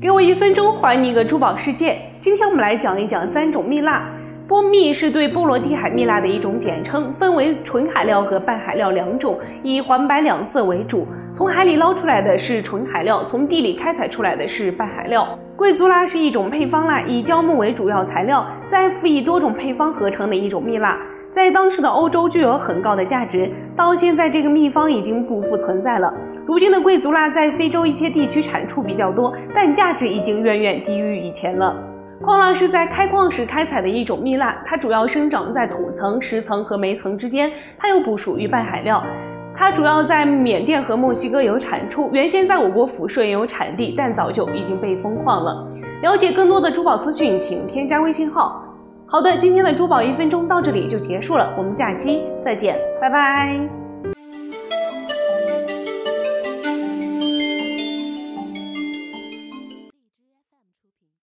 给我一分钟，还你一个珠宝世界。今天我们来讲一讲三种蜜蜡。波蜜是对波罗的海蜜蜡的一种简称，分为纯海料和半海料两种，以黄白两色为主。从海里捞出来的是纯海料，从地里开采出来的是半海料。贵族蜡是一种配方蜡，以胶木为主要材料，再辅以多种配方合成的一种蜜蜡，在当时的欧洲具有很高的价值。到现在，这个秘方已经不复存在了。如今的贵族蜡在非洲一些地区产出比较多，但价值已经远远低于以前了。矿蜡是在开矿时开采的一种蜜蜡，它主要生长在土层、石层和煤层之间，它又不属于半海料。它主要在缅甸和墨西哥有产出，原先在我国抚顺也有产地，但早就已经被封矿了。了解更多的珠宝资讯，请添加微信号。好的，今天的珠宝一分钟到这里就结束了，我们下期再见，拜拜。